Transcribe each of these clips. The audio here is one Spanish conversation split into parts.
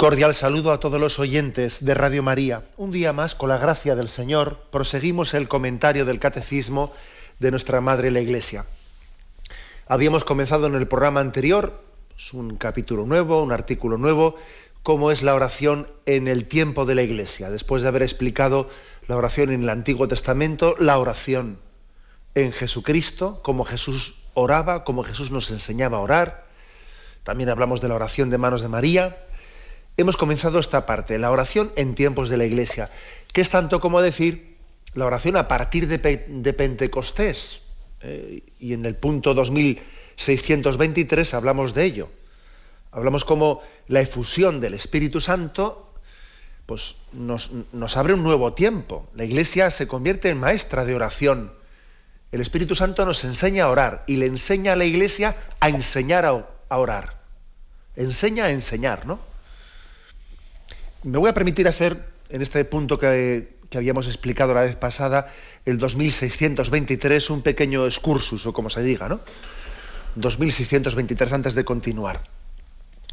Cordial saludo a todos los oyentes de Radio María. Un día más, con la gracia del Señor, proseguimos el comentario del Catecismo de nuestra Madre la Iglesia. Habíamos comenzado en el programa anterior pues, un capítulo nuevo, un artículo nuevo, cómo es la oración en el tiempo de la Iglesia. Después de haber explicado la oración en el Antiguo Testamento, la oración en Jesucristo, cómo Jesús oraba, cómo Jesús nos enseñaba a orar. También hablamos de la oración de manos de María hemos comenzado esta parte, la oración en tiempos de la Iglesia, que es tanto como decir la oración a partir de, Pentecostés. Eh, y en el punto 2623 hablamos de ello. Hablamos como la efusión del Espíritu Santo pues nos, abre un nuevo tiempo. La Iglesia se convierte en maestra de oración. El Espíritu Santo nos enseña a orar y le enseña a la Iglesia a enseñar a orar. Enseña a enseñar, ¿no? Me voy a permitir hacer, en este punto que, habíamos explicado la vez pasada, el 2623, un pequeño excursus, o como se diga, ¿no? 2623 antes de continuar.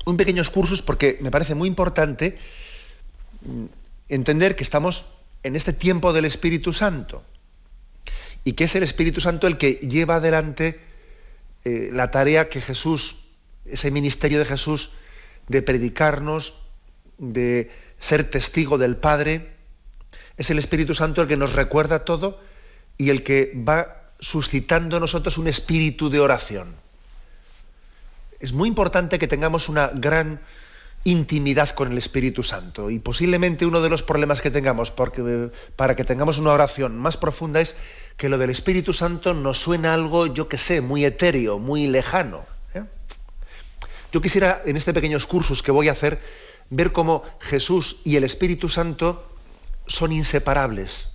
Un pequeño excursus porque me parece muy importante mm, entender que estamos en este tiempo del Espíritu Santo y que es el Espíritu Santo el que lleva adelante eh, la tarea que Jesús, ese ministerio de Jesús, de predicarnos, de ser testigo del Padre, es el Espíritu Santo el que nos recuerda todo y el que va suscitando en nosotros un espíritu de oración. Es muy importante que tengamos una gran intimidad con el Espíritu Santo y posiblemente uno de los problemas que tengamos porque, para que tengamos una oración más profunda es que lo del Espíritu Santo nos suena algo, yo que sé, muy etéreo, muy lejano. ¿eh? Yo quisiera en este pequeño cursos que voy a hacer ver cómo Jesús y el Espíritu Santo son inseparables.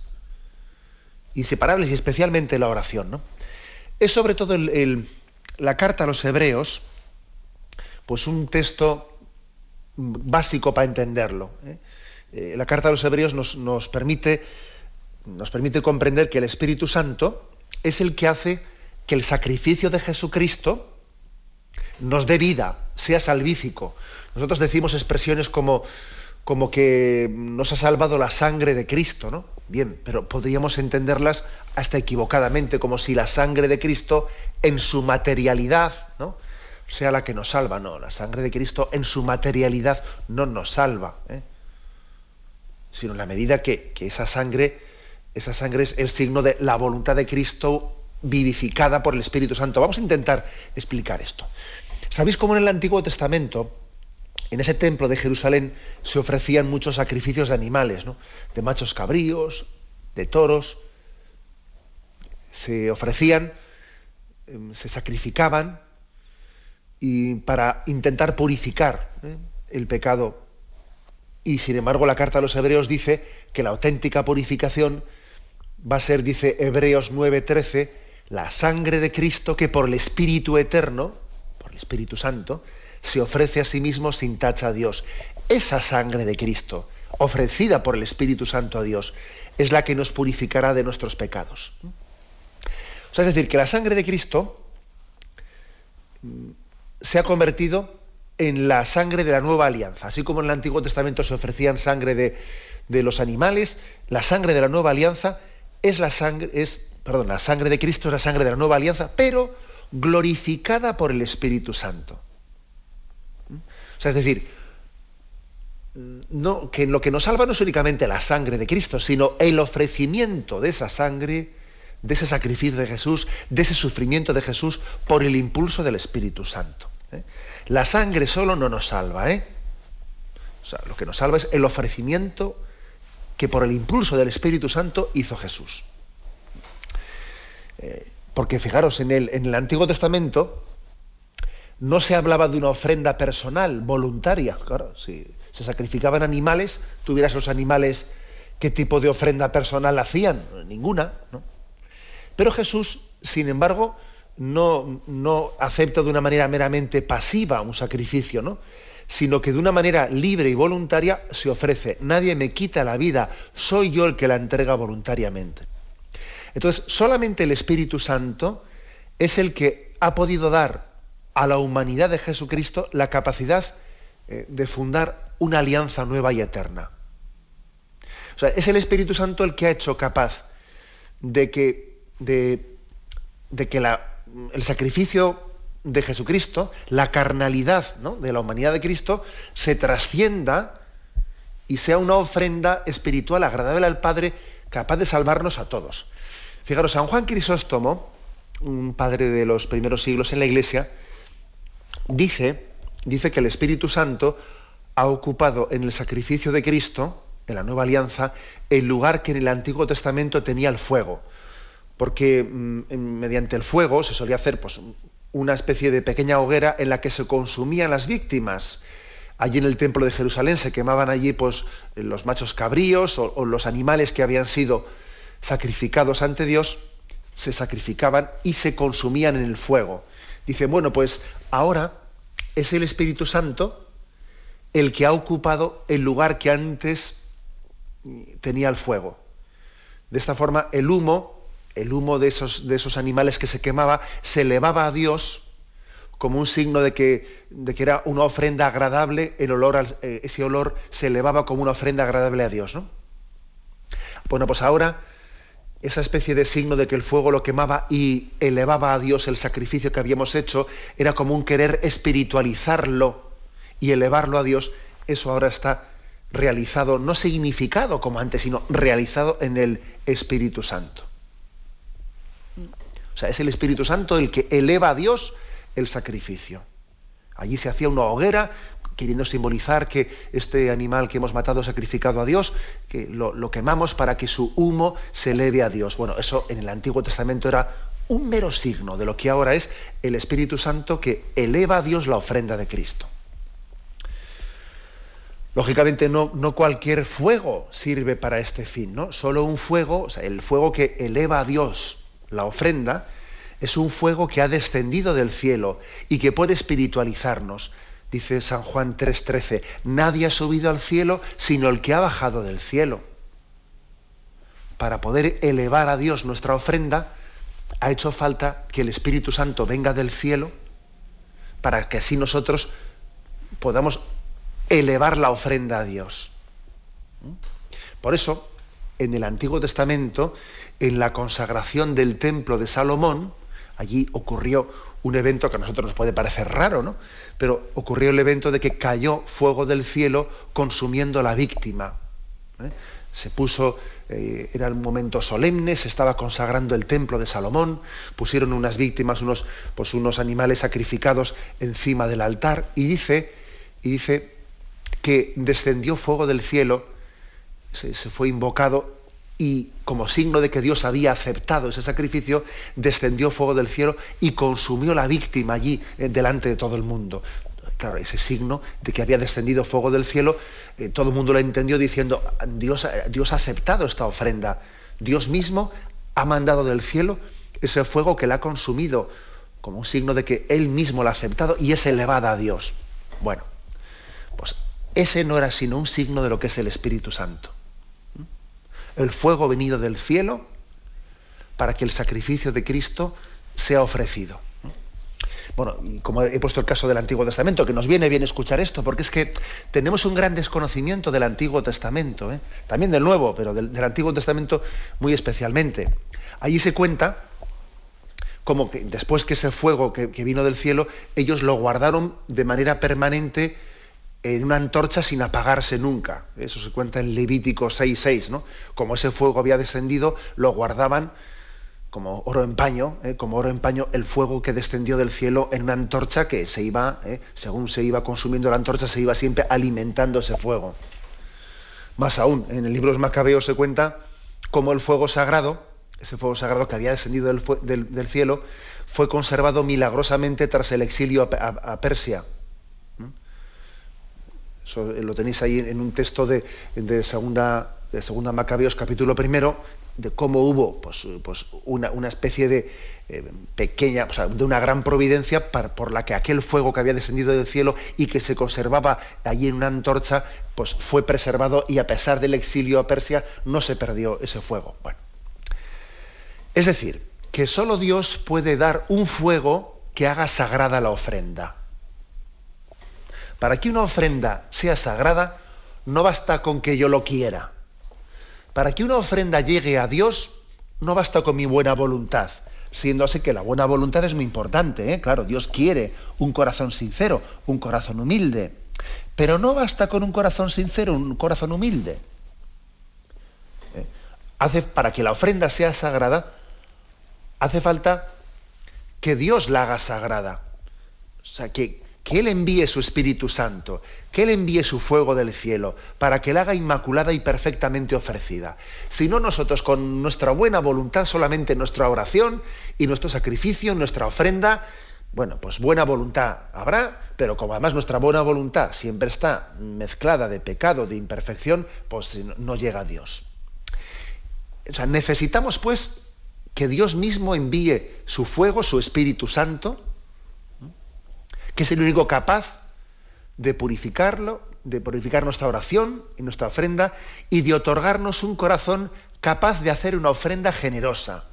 Inseparables y especialmente la oración. ¿no? Es sobre todo la carta a los hebreos, pues un texto básico para entenderlo. ¿eh? Eh, la carta a los hebreos nos, nos, permite, nos permite comprender que el Espíritu Santo es el que hace que el sacrificio de Jesucristo nos dé vida, sea salvífico. Nosotros decimos expresiones como, como que nos ha salvado la sangre de Cristo, ¿no? Bien, pero podríamos entenderlas hasta equivocadamente, como si la sangre de Cristo en su materialidad, ¿no? sea la que nos salva. No, la sangre de Cristo en su materialidad no nos salva, ¿eh? sino en la medida que, que esa sangre, esa sangre es el signo de la voluntad de Cristo vivificada por el Espíritu Santo. Vamos a intentar explicar esto. ¿Sabéis cómo en el Antiguo Testamento, en ese templo de Jerusalén, se ofrecían muchos sacrificios de animales, de machos cabríos, de toros? Se ofrecían, em, se sacrificaban y para intentar purificar ¿eh? el pecado. Y sin embargo la carta a los hebreos dice que la auténtica purificación va a ser, dice Hebreos 9:13, la sangre de Cristo que por el Espíritu Eterno, el Espíritu Santo, se ofrece a sí mismo sin tacha a Dios. Esa sangre de Cristo, ofrecida por el Espíritu Santo a Dios, es la que nos purificará de nuestros pecados. O sea, es decir, que la sangre de Cristo mm, se ha convertido en la sangre de la nueva alianza. Así como en el Antiguo Testamento se ofrecían sangre de, de los animales, la sangre de la nueva alianza es la sangre, es, perdón, la sangre de Cristo es la sangre de la nueva alianza, pero glorificada por el Espíritu Santo. O sea, es decir, no, que lo que nos salva no es únicamente la sangre de Cristo, sino el ofrecimiento de esa sangre, de ese sacrificio de Jesús, de ese sufrimiento de Jesús por el impulso del Espíritu Santo. ¿eh? La sangre solo no nos salva, ¿eh? O sea, lo que nos salva es el ofrecimiento que por el impulso del Espíritu Santo hizo Jesús. Eh, porque fijaros, en el, en el Antiguo Testamento no se hablaba de una ofrenda personal, voluntaria. Claro, si, se sacrificaban animales, tuvieras los animales, ¿qué tipo de ofrenda personal hacían? Ninguna. ¿no? Pero Jesús, sin embargo, no, no acepta de una manera meramente pasiva un sacrificio, ¿no? sino que de una manera libre y voluntaria se ofrece. Nadie me quita la vida, soy yo el que la entrega voluntariamente. Entonces, solamente el Espíritu Santo es el que ha podido dar a la humanidad de Jesucristo la capacidad eh, de fundar una alianza nueva y eterna. O sea, es el Espíritu Santo el que ha hecho capaz de que, de, que el sacrificio de Jesucristo, la carnalidad de la humanidad de Cristo, se trascienda y sea una ofrenda espiritual agradable al Padre, capaz de salvarnos a todos. Fijaros, San Juan Crisóstomo, un padre de los primeros siglos en la Iglesia, dice, dice que el Espíritu Santo ha ocupado en el sacrificio de Cristo, en la nueva alianza, el lugar que en el Antiguo Testamento tenía el fuego. Porque mm, mediante el fuego se solía hacer pues, una especie de pequeña hoguera en la que se consumían las víctimas. Allí en el templo de Jerusalén se quemaban allí pues, los machos cabríos o los animales que habían sido sacrificados ante Dios, se sacrificaban y se consumían en el fuego. Dice, bueno, pues ahora es el Espíritu Santo el que ha ocupado el lugar que antes tenía el fuego. De esta forma, el humo, el humo de esos, de esos animales que se quemaba, se elevaba a Dios como un signo de que, de que era una ofrenda agradable, el olor, eh, ese olor se elevaba como una ofrenda agradable a Dios. ¿no? Bueno, pues ahora esa especie de signo de que el fuego lo quemaba y elevaba a Dios el sacrificio que habíamos hecho, era como un querer espiritualizarlo y elevarlo a Dios, eso ahora está realizado, no significado como antes, sino realizado en el Espíritu Santo. O sea, es el Espíritu Santo el que eleva a Dios el sacrificio. Allí se hacía una hoguera queriendo simbolizar que este animal que hemos matado, sacrificado a Dios, que lo, quemamos para que su humo se eleve a Dios. Bueno, eso en el Antiguo Testamento era un mero signo de lo que ahora es el Espíritu Santo que eleva a Dios la ofrenda de Cristo. Lógicamente no, no, cualquier fuego sirve para este fin, ¿no? Solo un fuego, o sea, el fuego que eleva a Dios la ofrenda, es un fuego que ha descendido del cielo y que puede espiritualizarnos, dice San Juan 3:13, nadie ha subido al cielo sino el que ha bajado del cielo. Para poder elevar a Dios nuestra ofrenda, ha hecho falta que el Espíritu Santo venga del cielo para que así nosotros podamos elevar la ofrenda a Dios. Por eso, en el Antiguo Testamento, en la consagración del templo de Salomón, allí ocurrió un evento que a nosotros nos puede parecer raro, ¿no? Pero ocurrió el evento de que cayó fuego del cielo consumiendo la víctima. ¿eh? Se puso, eh, era un momento solemne, se estaba consagrando el templo de Salomón, pusieron unas víctimas, unos, pues unos animales sacrificados encima del altar, y dice, y dice que descendió fuego del cielo, se fue invocado y como signo de que Dios había aceptado ese sacrificio, descendió fuego del cielo y consumió la víctima allí eh, delante de todo el mundo. Claro, ese signo de que había descendido fuego del cielo, eh, todo el mundo lo entendió diciendo, Dios, Dios ha aceptado esta ofrenda. Dios mismo ha mandado del cielo ese fuego que la ha consumido como un signo de que Él mismo lo ha aceptado y es elevada a Dios. Bueno, pues ese no era sino un signo de lo que es el Espíritu Santo el fuego venido del cielo para que el sacrificio de Cristo sea ofrecido. Bueno, y como he puesto el caso del Antiguo Testamento, que nos viene bien escuchar esto, porque es que tenemos un gran desconocimiento del Antiguo Testamento, ¿eh? también del Nuevo, pero del, Antiguo Testamento muy especialmente. Allí se cuenta como que después que ese fuego que vino del cielo, ellos lo guardaron de manera permanente en una antorcha sin apagarse nunca. Eso se cuenta en Levítico 6.6, ¿no? Como ese fuego había descendido, lo guardaban como oro en paño, ¿eh? como oro en paño, el fuego que descendió del cielo en una antorcha que se iba, ¿eh? según se iba consumiendo la antorcha, se iba siempre alimentando ese fuego. Más aún, en el libro de los Macabeos se cuenta cómo el fuego sagrado, ese fuego sagrado que había descendido del, cielo, fue conservado milagrosamente tras el exilio a Persia Eso lo tenéis ahí en un texto de, segunda, de segunda Macabeos, capítulo primero, de cómo hubo pues, pues una, especie de eh, pequeña, o sea, de una gran providencia por la que aquel fuego que había descendido del cielo y que se conservaba allí en una antorcha, pues fue preservado y a pesar del exilio a Persia no se perdió ese fuego. Bueno. Es decir, que solo Dios puede dar un fuego que haga sagrada la ofrenda. Para que una ofrenda sea sagrada, no basta con que yo lo quiera. Para que una ofrenda llegue a Dios, no basta con mi buena voluntad, siendo así que la buena voluntad es muy importante, ¿eh? claro, Dios quiere un corazón sincero, un corazón humilde, pero no basta con un corazón sincero, un corazón humilde. ¿Eh? Hace, para que la ofrenda sea sagrada, hace falta que Dios la haga sagrada. O sea, que, que Él envíe su Espíritu Santo, que Él envíe su fuego del cielo, para que la haga inmaculada y perfectamente ofrecida. Si no, nosotros con nuestra buena voluntad, solamente nuestra oración y nuestro sacrificio, nuestra ofrenda, bueno, pues buena voluntad habrá, pero como además nuestra buena voluntad siempre está mezclada de pecado, de imperfección, pues no llega a Dios. O sea, necesitamos pues que Dios mismo envíe su fuego, su Espíritu Santo, que es el único capaz de purificarlo, de purificar nuestra oración y nuestra ofrenda y de otorgarnos un corazón capaz de hacer una ofrenda generosa.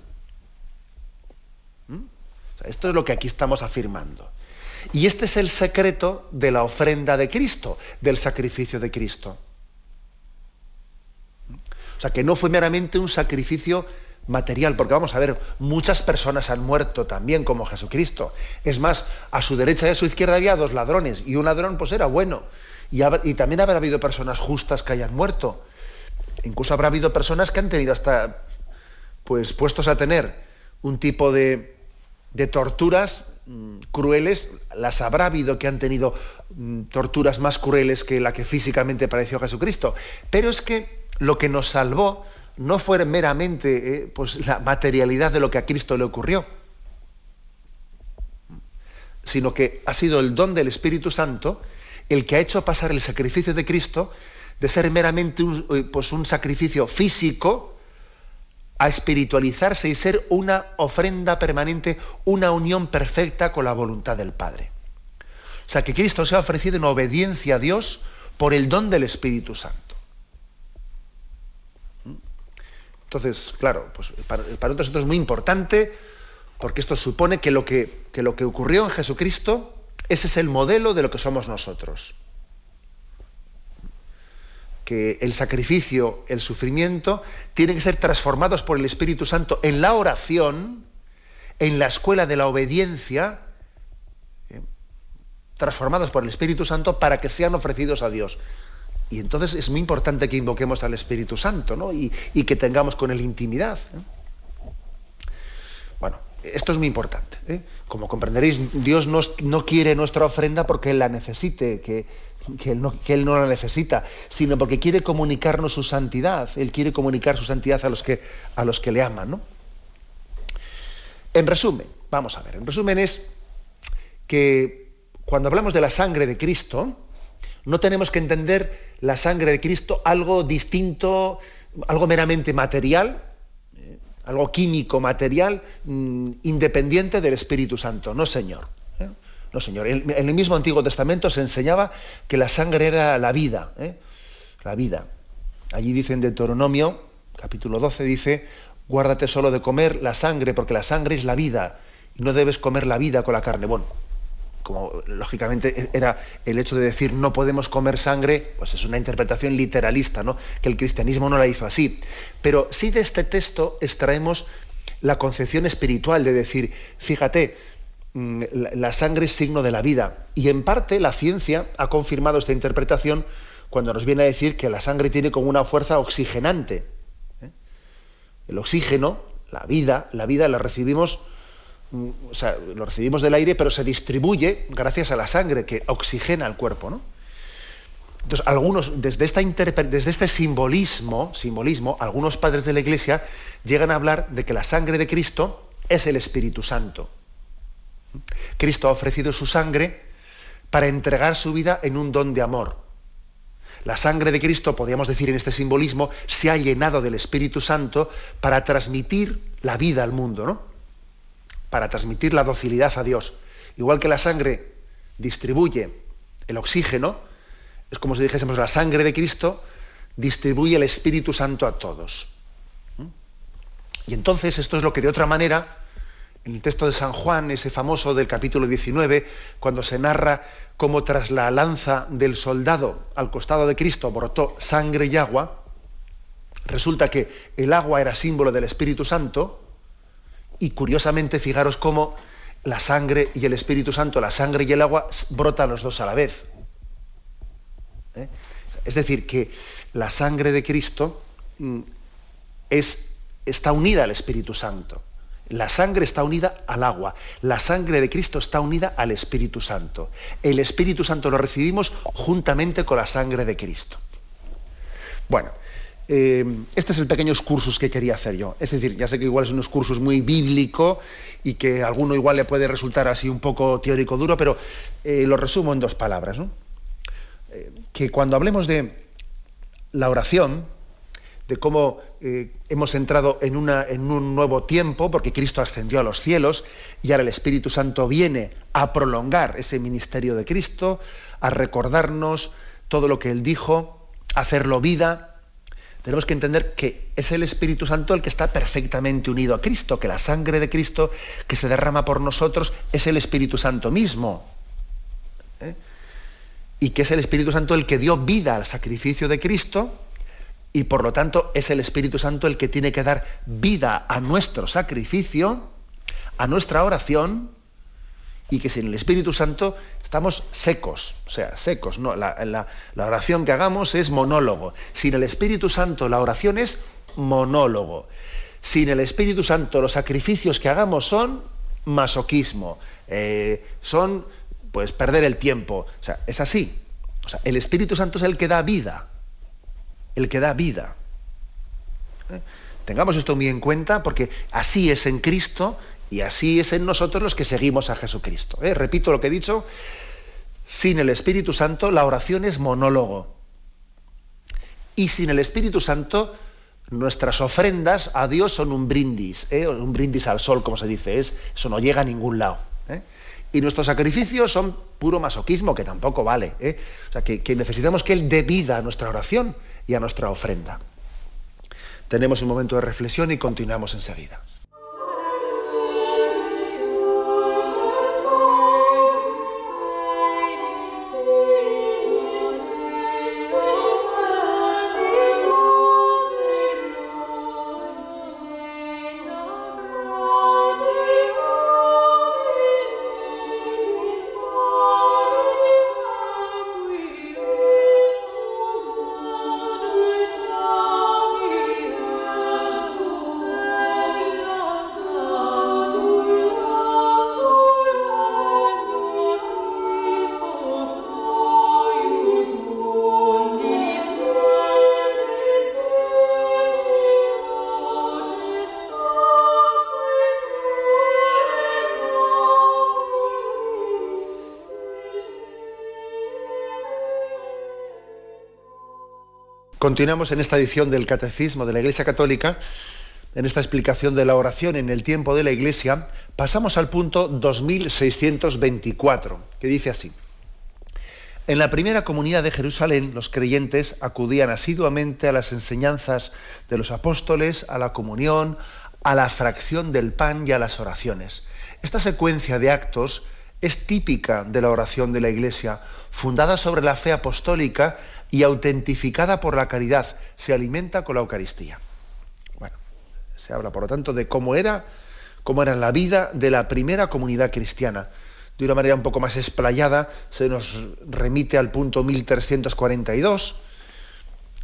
¿Mm? esto es lo que aquí estamos afirmando. Y este es el secreto de la ofrenda de Cristo, del sacrificio de Cristo. ¿Mm? O sea, que no fue meramente un sacrificio material, porque vamos a ver, muchas personas han muerto también como Jesucristo. Es más, a su derecha y a su izquierda había dos ladrones, y un ladrón pues era bueno. Y, también habrá habido personas justas que hayan muerto. Incluso habrá habido personas que han tenido hasta, pues puestos a tener un tipo de, de torturas mm, crueles, las habrá habido que han tenido mm, torturas más crueles que la que físicamente padeció Jesucristo. Pero es que lo que nos salvó no fue meramente eh, pues, la materialidad de lo que a Cristo le ocurrió, sino que ha sido el don del Espíritu Santo el que ha hecho pasar el sacrificio de Cristo de ser meramente un, eh, pues, un sacrificio físico a espiritualizarse y ser una ofrenda permanente, una unión perfecta con la voluntad del Padre. O sea, que Cristo se ha ofrecido en obediencia a Dios por el don del Espíritu Santo. Entonces, claro, pues para, nosotros esto es muy importante porque esto supone que lo que, ocurrió en Jesucristo, ese es el modelo de lo que somos nosotros. Que el sacrificio, el sufrimiento, tienen que ser transformados por el Espíritu Santo en la oración, en la escuela de la obediencia, ¿eh? transformados por el Espíritu Santo para que sean ofrecidos a Dios. Y entonces es muy importante que invoquemos al Espíritu Santo ¿no? y, que tengamos con él intimidad. Bueno, esto es muy importante. ¿eh? Como comprenderéis, Dios no quiere nuestra ofrenda porque Él la necesite, que, él no, que, Él no, la necesita, sino porque quiere comunicarnos su santidad. Él quiere comunicar su santidad a los que, a los que le aman. ¿no? En resumen, vamos a ver, en resumen es que cuando hablamos de la sangre de Cristo, no tenemos que entender la sangre de Cristo algo distinto, algo meramente material, eh, algo químico, material, mm, independiente del Espíritu Santo. No, Señor. ¿eh? No, Señor. En, el mismo Antiguo Testamento se enseñaba que la sangre era la vida. ¿eh? La vida. Allí dice en Deuteronomio, capítulo 12, dice, guárdate solo de comer la sangre, porque la sangre es la vida, y no debes comer la vida con la carne. Bueno, como lógicamente era el hecho de decir no podemos comer sangre, pues es una interpretación literalista, ¿no? Que el cristianismo no la hizo así. Pero sí de este texto extraemos la concepción espiritual de decir, fíjate, mm, la sangre es signo de la vida. Y en parte la ciencia ha confirmado esta interpretación cuando nos viene a decir que la sangre tiene como una fuerza oxigenante. ¿eh? El oxígeno, la vida, la vida la recibimos o sea, lo recibimos del aire, pero se distribuye gracias a la sangre que oxigena el cuerpo, ¿no? Entonces, algunos, desde, esta desde este simbolismo, simbolismo, algunos padres de la Iglesia llegan a hablar de que la sangre de Cristo es el Espíritu Santo. Cristo ha ofrecido su sangre para entregar su vida en un don de amor. la sangre de Cristo, podríamos decir en este simbolismo, se ha llenado del Espíritu Santo para transmitir la vida al mundo, ¿no? Para transmitir la docilidad a Dios. Igual que la sangre distribuye el oxígeno, es como si dijésemos la sangre de Cristo distribuye el Espíritu Santo a todos. ¿Mm? Y entonces esto es lo que de otra manera, en el texto de San Juan, ese famoso del capítulo 19, cuando se narra cómo tras la lanza del soldado al costado de Cristo brotó sangre y agua, resulta que el agua era símbolo del Espíritu Santo, y curiosamente fijaros cómo la sangre y el Espíritu Santo, la sangre y el agua brotan los dos a la vez. ¿Eh? Es decir, que la sangre de Cristo mm, es, está unida al Espíritu Santo. La sangre está unida al agua. La sangre de Cristo está unida al Espíritu Santo. El Espíritu Santo lo recibimos juntamente con la sangre de Cristo. Bueno, eh, este es el pequeño excursus que quería hacer yo. Es decir, ya sé que igual es un excursus muy bíblico y que a alguno igual le puede resultar así un poco teórico duro, pero eh, lo resumo en dos palabras. Eh, que cuando hablemos de la oración, de cómo hemos entrado en, en un nuevo tiempo, porque Cristo ascendió a los cielos y ahora el Espíritu Santo viene a prolongar ese ministerio de Cristo, a recordarnos todo lo que Él dijo, a hacerlo vida. Tenemos que entender que es el Espíritu Santo el que está perfectamente unido a Cristo, que la sangre de Cristo que se derrama por nosotros es el Espíritu Santo mismo. ¿Eh? y que es el Espíritu Santo el que dio vida al sacrificio de Cristo y por lo tanto es el Espíritu Santo el que tiene que dar vida a nuestro sacrificio, a nuestra oración y que sin el Espíritu Santo estamos secos, o sea, secos. No, la, oración que hagamos es monólogo. Sin el Espíritu Santo la oración es monólogo. Sin el Espíritu Santo los sacrificios que hagamos son masoquismo, eh, son pues perder el tiempo. O sea, es así. O sea, el Espíritu Santo es el que da vida. El que da vida. ¿Eh? Tengamos esto muy en cuenta porque así es en Cristo y así es en nosotros los que seguimos a Jesucristo. ¿Eh? Repito lo que he dicho. Sin el Espíritu Santo la oración es monólogo. Y sin el Espíritu Santo nuestras ofrendas a Dios son un brindis, ¿eh? un brindis al sol, como se dice. Es, eso no llega a ningún lado. Y nuestros sacrificios son puro masoquismo, que tampoco vale. ¿eh? O sea, que, que necesitamos que Él dé vida a nuestra oración y a nuestra ofrenda. Tenemos un momento de reflexión y continuamos enseguida. Continuamos en esta edición del Catecismo de la Iglesia Católica, en esta explicación de la oración en el tiempo de la Iglesia, pasamos al punto 2624, que dice así. En la primera comunidad de Jerusalén, los creyentes acudían asiduamente a las enseñanzas de los apóstoles, a la comunión, a la fracción del pan y a las oraciones. Esta secuencia de actos es típica de la oración de la Iglesia, fundada sobre la fe apostólica y autentificada por la caridad, se alimenta con la Eucaristía. Bueno, se habla por lo tanto de cómo era, cómo era la vida de la primera comunidad cristiana. De una manera un poco más explayada se nos remite al punto 1342,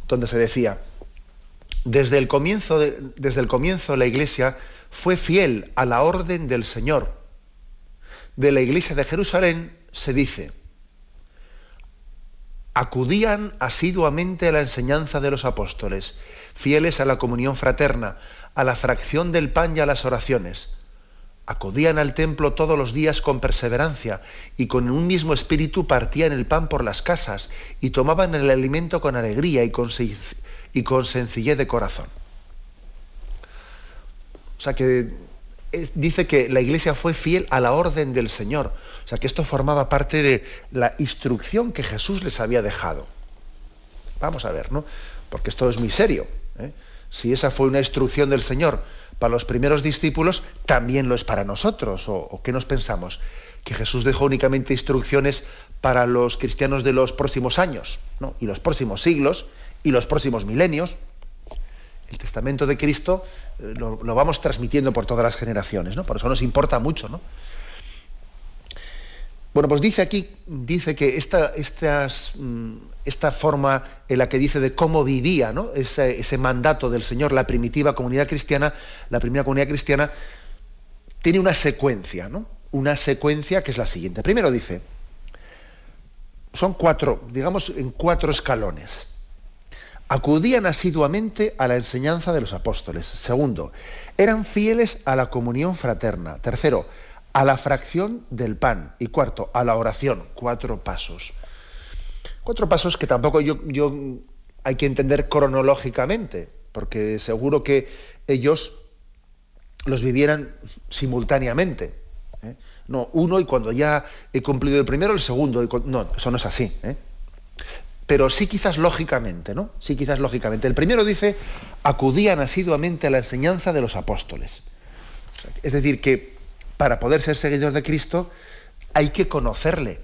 donde se decía, desde el comienzo, desde el comienzo la Iglesia fue fiel a la orden del Señor. De la Iglesia de Jerusalén se dice, acudían asiduamente a la enseñanza de los apóstoles, fieles a la comunión fraterna, a la fracción del pan y a las oraciones. acudían al templo todos los días con perseverancia y con un mismo espíritu partían el pan por las casas y tomaban el alimento con alegría y con, sencillez de corazón. O sea que dice que la iglesia fue fiel a la orden del Señor. O sea que esto formaba parte de la instrucción que Jesús les había dejado. Vamos a ver, ¿no? Porque esto es muy serio. ¿eh? Si esa fue una instrucción del Señor para los primeros discípulos, también lo es para nosotros. ¿O, qué nos pensamos? Que Jesús dejó únicamente instrucciones para los cristianos de los próximos años, ¿no? y los próximos siglos, y los próximos milenios. El testamento de Cristo eh, lo, vamos transmitiendo por todas las generaciones, ¿no? Por eso nos importa mucho, ¿no? Bueno, pues dice aquí, dice que esta, mm, esta forma en la que dice de cómo vivía ¿no? ese, ese, mandato del Señor, la primitiva comunidad cristiana, la primera comunidad cristiana, tiene una secuencia, ¿no? Una secuencia que es la siguiente. Primero dice, son cuatro, digamos, en cuatro escalones. Acudían asiduamente a la enseñanza de los apóstoles. Segundo, eran fieles a la comunión fraterna. Tercero, a la fracción del pan. Y cuarto, a la oración. Cuatro pasos. Cuatro pasos que tampoco yo, hay que entender cronológicamente, porque seguro que ellos los vivieran simultáneamente. ¿eh? No, uno y cuando ya he cumplido el primero, el segundo. no, eso no es así. ¿eh? Pero sí quizás lógicamente, ¿no? Sí quizás lógicamente. El primero dice, acudían asiduamente a la enseñanza de los apóstoles. Es decir, que para poder ser seguidor de Cristo hay que conocerle,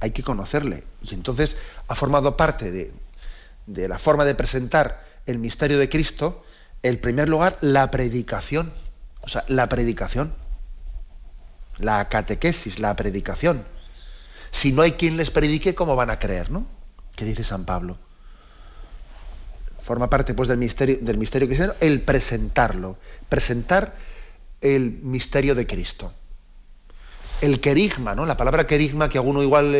hay que conocerle. Y entonces ha formado parte de, la forma de presentar el misterio de Cristo, en primer lugar, la predicación. O sea, la predicación. La catequesis, la predicación. Si no hay quien les predique, ¿cómo van a creer, no? ¿Qué dice San Pablo? Forma parte pues del misterio, del misterio cristiano el presentarlo. Presentar el misterio de Cristo. El querigma, ¿no? La palabra querigma que a alguno igual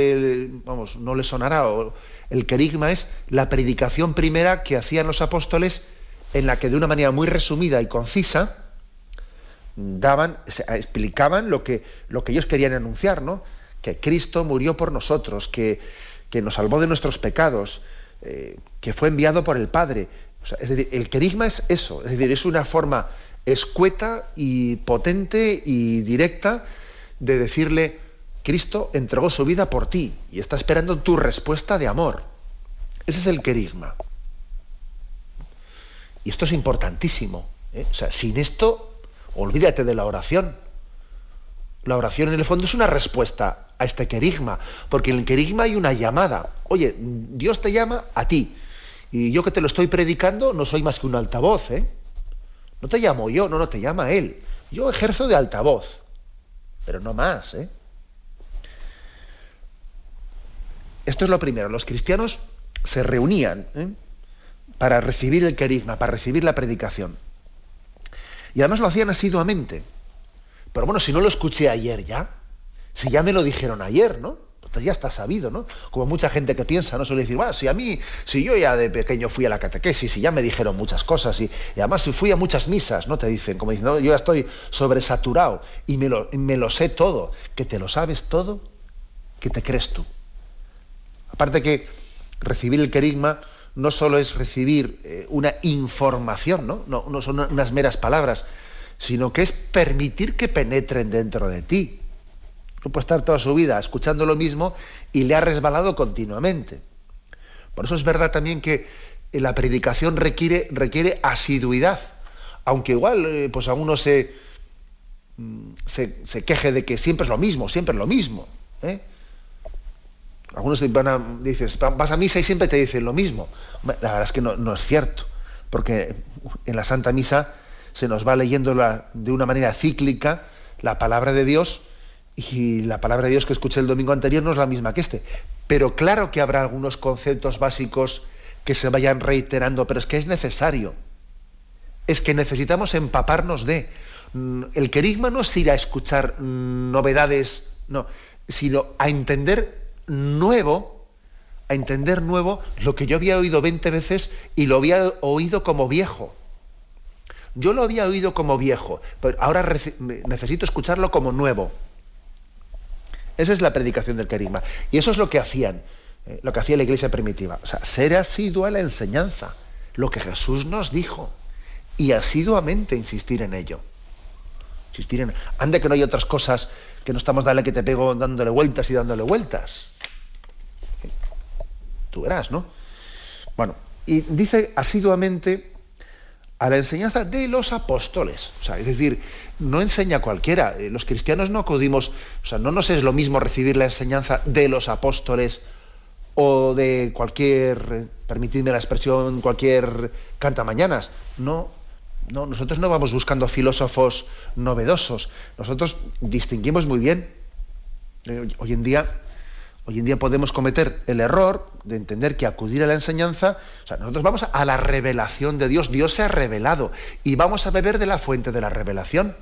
vamos, no le sonará. el querigma es la predicación primera que hacían los apóstoles en la que de una manera muy resumida y concisa daban, explicaban lo que, lo que ellos querían anunciar, ¿no? Que Cristo murió por nosotros, que, que nos salvó de nuestros pecados, eh, que fue enviado por el Padre. es decir, el querigma es eso, es decir, es una forma escueta y potente y directa de decirle, Cristo entregó su vida por ti y está esperando tu respuesta de amor. Ese es el querigma. Y esto es importantísimo. ¿eh? O sea, sin esto, olvídate de la oración. La oración en el fondo es una respuesta a este querigma, porque en el querigma hay una llamada. Oye, Dios te llama a ti. Y yo que te lo estoy predicando no soy más que un altavoz, ¿eh? No te llamo yo, no, no te llama él. Yo ejerzo de altavoz, pero no más. ¿eh? Esto es lo primero. Los cristianos se reunían ¿eh? para recibir el querigma, para recibir la predicación. Y además lo hacían asiduamente. Pero bueno, si no lo escuché ayer ya, si ya me lo dijeron ayer, ¿no? Entonces ya está sabido, ¿no? Como mucha gente que piensa, ¿no? Suele decir, bueno, si a mí, si yo ya de pequeño fui a la catequesis y ya me dijeron muchas cosas y, además si fui a muchas misas, ¿no? Te dicen, como dicen, yo ya estoy sobresaturado y me lo, me lo sé todo. ¿Que te lo sabes todo? ¿Qué te crees tú? Aparte que recibir el querigma no solo es recibir eh, una información. ¿no? No son unas meras palabras, sino que es permitir que penetren dentro de ti no puede estar toda su vida escuchando lo mismo y le ha resbalado continuamente. Por eso es verdad también que eh, la predicación requiere, requiere asiduidad, aunque igual eh, pues a uno se, mm, se, queje de que siempre es lo mismo, siempre es lo mismo. ¿eh? Algunos van a, dices, vas a misa y siempre te dicen lo mismo. La verdad es que no, no es cierto, porque en la Santa Misa se nos va leyendo de una manera cíclica la palabra de Dios y la palabra de Dios que escuché el domingo anterior no es la misma que este. Pero claro que habrá algunos conceptos básicos que se vayan reiterando, pero es que es necesario. Es que necesitamos empaparnos de. Mm, el querigma no es ir a escuchar mm, novedades, no, sino a entender nuevo, a entender nuevo lo que yo había oído 20 veces y lo había oído como viejo. Yo lo había oído como viejo, pero ahora necesito escucharlo como nuevo. Esa es la predicación del querigma. Y eso es lo que hacían, eh, lo que hacía la iglesia primitiva. O sea, ser asidua a la enseñanza, lo que Jesús nos dijo, y asiduamente insistir en ello. Insistir en. Ande que no hay otras cosas que no estamos dale que te pego dándole vueltas y dándole vueltas. Tú verás, ¿no? Bueno, y dice asiduamente a la enseñanza de los apóstoles. O sea, es decir, no enseña cualquiera. Eh, los cristianos no acudimos, o sea, no nos es lo mismo recibir la enseñanza de los apóstoles o de cualquier, permitidme la expresión, cualquier canta mañanas. No, no, nosotros no vamos buscando filósofos novedosos. Nosotros distinguimos muy bien. Eh, hoy en día Hoy en día podemos cometer el error de entender que acudir a la enseñanza, o sea, nosotros vamos a la revelación de Dios, Dios se ha revelado y vamos a beber de la fuente de la revelación.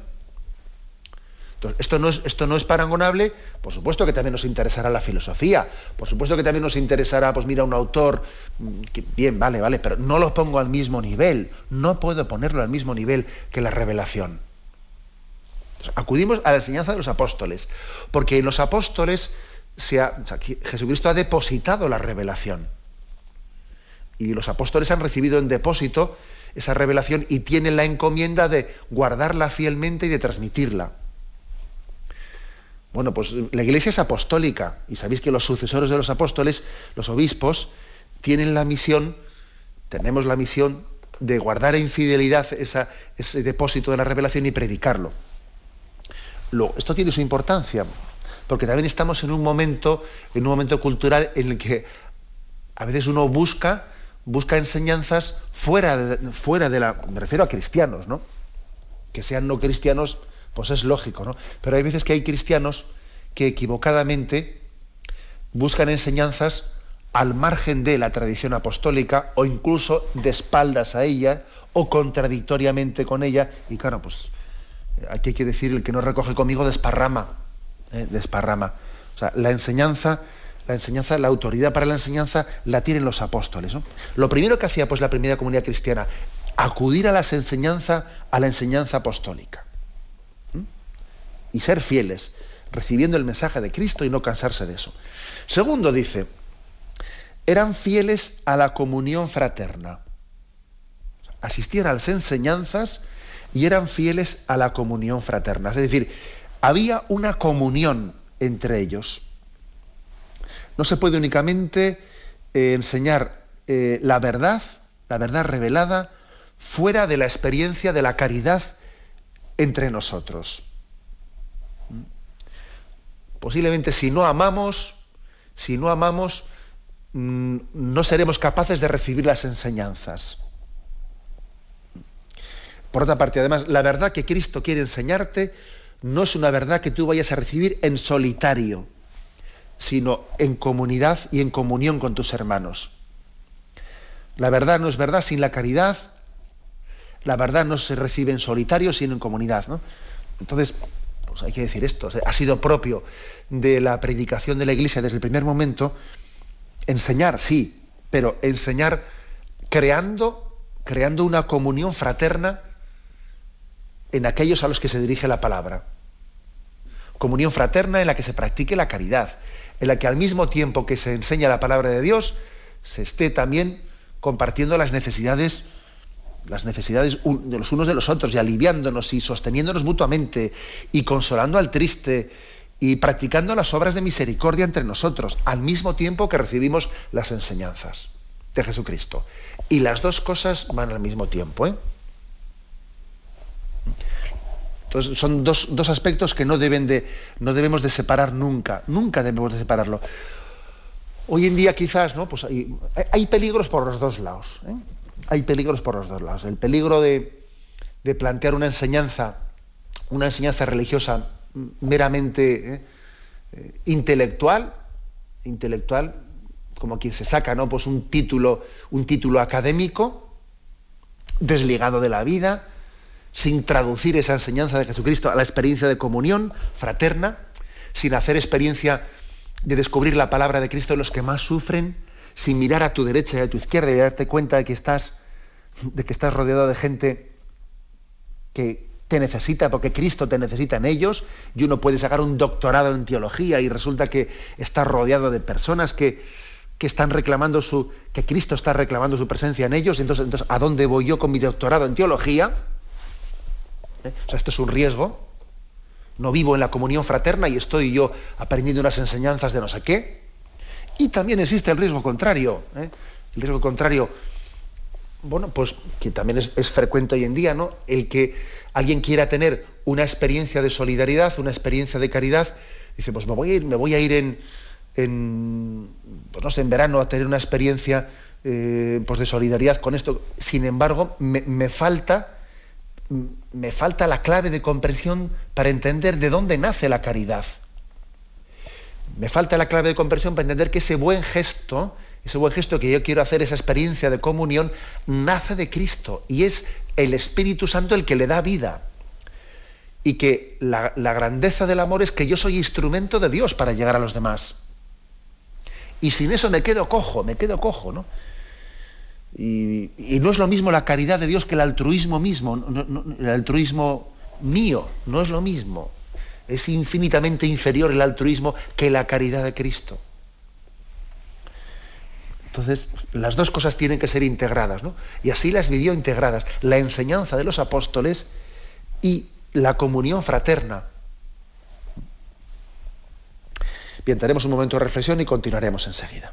Entonces, esto no es, esto no es parangonable, por supuesto que también nos interesará la filosofía, por supuesto que también nos interesará, pues mira, un autor, mm, bien, vale, vale, pero no lo pongo al mismo nivel, no puedo ponerlo al mismo nivel que la revelación. acudimos a la enseñanza de los apóstoles, porque los apóstoles Jesucristo ha depositado la revelación. Y los apóstoles han recibido en depósito esa revelación y tienen la encomienda de guardarla fielmente y de transmitirla. Bueno, pues la iglesia es apostólica y sabéis que los sucesores de los apóstoles, los obispos, tienen la misión, tenemos la misión de guardar en fidelidad ese depósito de la revelación y predicarlo. Esto tiene su importancia, porque también estamos en un momento, en un momento cultural en el que a veces uno busca, busca enseñanzas fuera de, fuera de la. Me refiero a cristianos, ¿no? Que sean no cristianos, pues es lógico, ¿no? Pero hay veces que hay cristianos que equivocadamente buscan enseñanzas al margen de la tradición apostólica o incluso de espaldas a ella o contradictoriamente con ella. Y claro, pues aquí hay que decir, el que no recoge conmigo desparrama. ¿Eh? desparrama. O sea, la enseñanza, la enseñanza, la autoridad para la enseñanza la tienen los apóstoles. Lo primero que hacía pues la primera comunidad cristiana, acudir a las enseñanzas, a la enseñanza apostólica. Y ser fieles, recibiendo el mensaje de Cristo y no cansarse de eso. Segundo dice, eran fieles a la comunión fraterna. Asistían a las enseñanzas y eran fieles a la comunión fraterna. Es decir, había una comunión entre ellos. No se puede únicamente eh, enseñar eh, la verdad, la verdad revelada, fuera de la experiencia de la caridad entre nosotros. Posiblemente si no amamos, si no amamos, mm, no seremos capaces de recibir las enseñanzas. Por otra parte, además, la verdad que Cristo quiere enseñarte no es una verdad que tú vayas a recibir en solitario, sino en comunidad y en comunión con tus hermanos. La verdad no es verdad sin la caridad, la verdad no se recibe en solitario, sino en comunidad. Entonces, pues hay que decir esto, ha sido propio de la predicación de la Iglesia desde el primer momento enseñar, sí, pero enseñar creando, creando una comunión fraterna en aquellos a los que se dirige la palabra. Comunión fraterna en la que se practique la caridad, en la que al mismo tiempo que se enseña la palabra de Dios, se esté también compartiendo las necesidades las necesidades de los unos de los otros y aliviándonos y sosteniéndonos mutuamente y consolando al triste y practicando las obras de misericordia entre nosotros, al mismo tiempo que recibimos las enseñanzas de Jesucristo. Y las dos cosas van al mismo tiempo. ¿eh? Son dos, aspectos que no, deben de, no debemos de separar nunca, nunca debemos de separarlo. Hoy en día quizás, ¿no? Pues hay, peligros por los dos lados. ¿eh? Hay peligros por los dos lados. El peligro de, plantear una enseñanza, una enseñanza religiosa meramente ¿eh? Eh, intelectual, intelectual, como quien se saca, ¿no? Pues un título, un título académico, desligado de la vida, sin traducir esa enseñanza de Jesucristo a la experiencia de comunión fraterna, sin hacer experiencia de descubrir la palabra de Cristo en los que más sufren, sin mirar a tu derecha y a tu izquierda y darte cuenta de que estás, de que estás rodeado de gente que te necesita porque Cristo te necesita en ellos y uno puede sacar un doctorado en teología y resulta que está rodeado de personas que, que están reclamando su que Cristo está reclamando su presencia en ellos entonces, entonces ¿a dónde voy yo con mi doctorado en teología? O sea, esto es un riesgo. No vivo en la comunión fraterna y estoy yo aprendiendo unas enseñanzas de no sé qué. Y también existe el riesgo contrario. ¿eh? El riesgo contrario, bueno, pues que también es, frecuente hoy en día, ¿no? El que alguien quiera tener una experiencia de solidaridad, una experiencia de caridad, dice, pues me voy a ir, me voy a ir en, en pues no sé, en verano a tener una experiencia eh, pues de solidaridad con esto. Sin embargo, me, falta me falta la clave de comprensión para entender de dónde nace la caridad. Me falta la clave de comprensión para entender que ese buen gesto, ese buen gesto que yo quiero hacer, esa experiencia de comunión, nace de Cristo y es el Espíritu Santo el que le da vida. Y que la, grandeza del amor es que yo soy instrumento de Dios para llegar a los demás. Y sin eso me quedo cojo, me quedo cojo, ¿no? Y, no es lo mismo la caridad de Dios que el altruismo mismo, el altruismo mío, no es lo mismo. Es infinitamente inferior el altruismo que la caridad de Cristo. Entonces, las dos cosas tienen que ser integradas, ¿no? Y así las vivió integradas, la enseñanza de los apóstoles y la comunión fraterna. Bien, un momento de reflexión y continuaremos enseguida.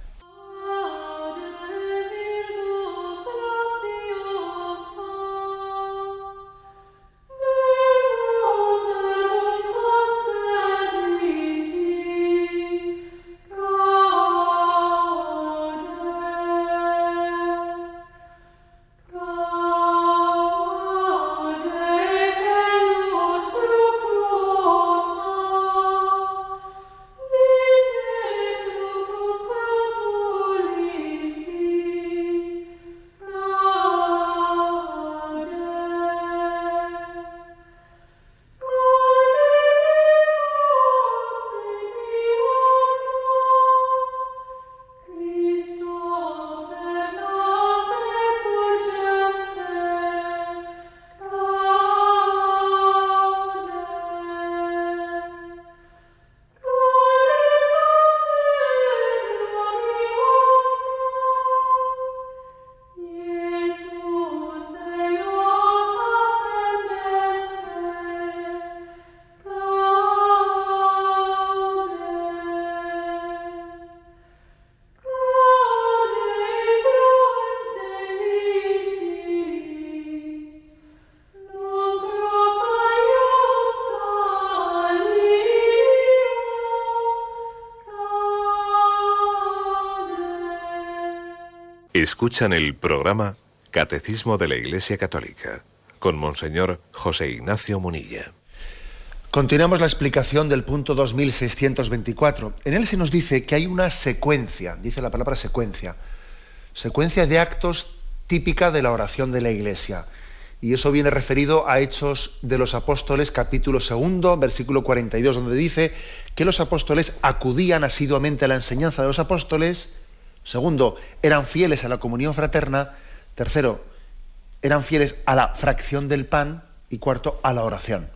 Escuchan el programa Catecismo de la Iglesia Católica con Monseñor José Ignacio Munilla. Continuamos la explicación del punto 2624. En él se nos dice que hay una secuencia, dice la palabra secuencia, secuencia de actos típica de la oración de la Iglesia. Y eso viene referido a Hechos de los Apóstoles, capítulo segundo, versículo 42, donde dice que los apóstoles acudían asiduamente a la enseñanza de los apóstoles, Segundo, eran fieles a la comunión fraterna. Tercero, eran fieles a la fracción del pan. Y cuarto, a la oración.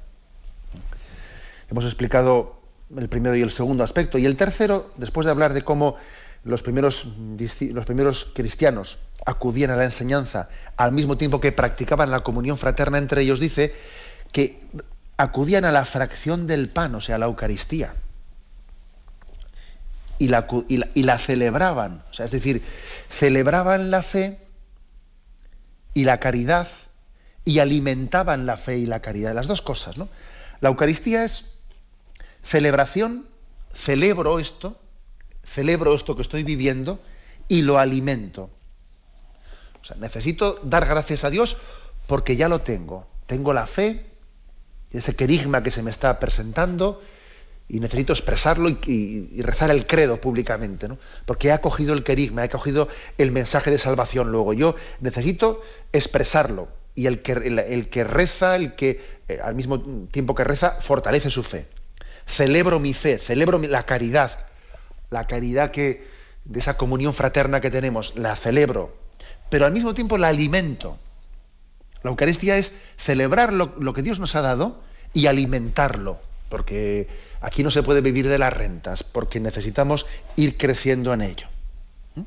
Hemos explicado el primero y el segundo aspecto. Y el tercero, después de hablar de cómo los primeros, los primeros cristianos acudían a la enseñanza al mismo tiempo que practicaban la comunión fraterna entre ellos, dice que acudían a la fracción del pan, o sea, a la Eucaristía y la, y la, celebraban. O sea, es decir, celebraban la fe y la caridad y alimentaban la fe y la caridad. Las dos cosas, ¿no? La Eucaristía es celebración, celebro esto, celebro esto que estoy viviendo y lo alimento. O sea, necesito dar gracias a Dios porque ya lo tengo. Tengo la fe, ese querigma que se me está presentando, y necesito expresarlo y, rezar el credo públicamente, ¿no? porque he acogido el querigma, he acogido el mensaje de salvación. Luego yo necesito expresarlo y el que, el, que reza, el que eh, al mismo tiempo que reza, fortalece su fe. Celebro mi fe, celebro la caridad, la caridad que de esa comunión fraterna que tenemos, la celebro, pero al mismo tiempo la alimento. La Eucaristía es celebrar lo, que Dios nos ha dado y alimentarlo, porque aquí no se puede vivir de las rentas, porque necesitamos ir creciendo en ello. ¿Mm?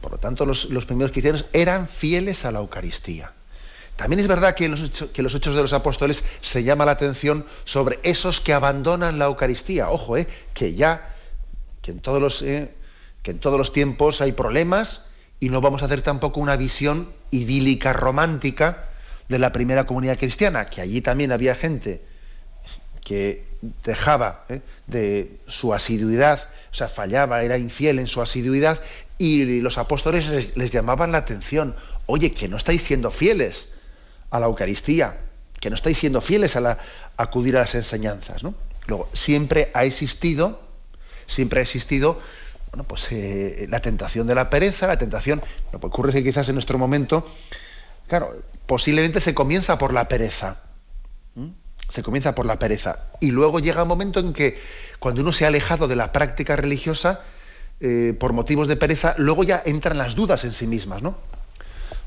Por lo tanto, los, primeros cristianos eran fieles a la Eucaristía. También es verdad que en, los hechos, de los apóstoles se llama la atención sobre esos que abandonan la Eucaristía. Ojo, eh, que ya, que en todos los, eh, que en todos los tiempos hay problemas y no vamos a hacer tampoco una visión idílica, romántica de la primera comunidad cristiana, que allí también había gente que dejaba ¿eh? de su asiduidad, o sea, fallaba, era infiel en su asiduidad, y los apóstoles les, llamaban la atención, oye, que no estáis siendo fieles a la Eucaristía, que no estáis siendo fieles a, la, acudir a las enseñanzas. ¿no? Luego, siempre ha existido, siempre ha existido bueno, pues, eh, la tentación de la pereza, la tentación, lo que ocurre es que quizás en nuestro momento, claro, posiblemente se comienza por la pereza. Se comienza por la pereza. Y luego llega un momento en que cuando uno se ha alejado de la práctica religiosa, eh, por motivos de pereza, luego ya entran las dudas en sí mismas, ¿no?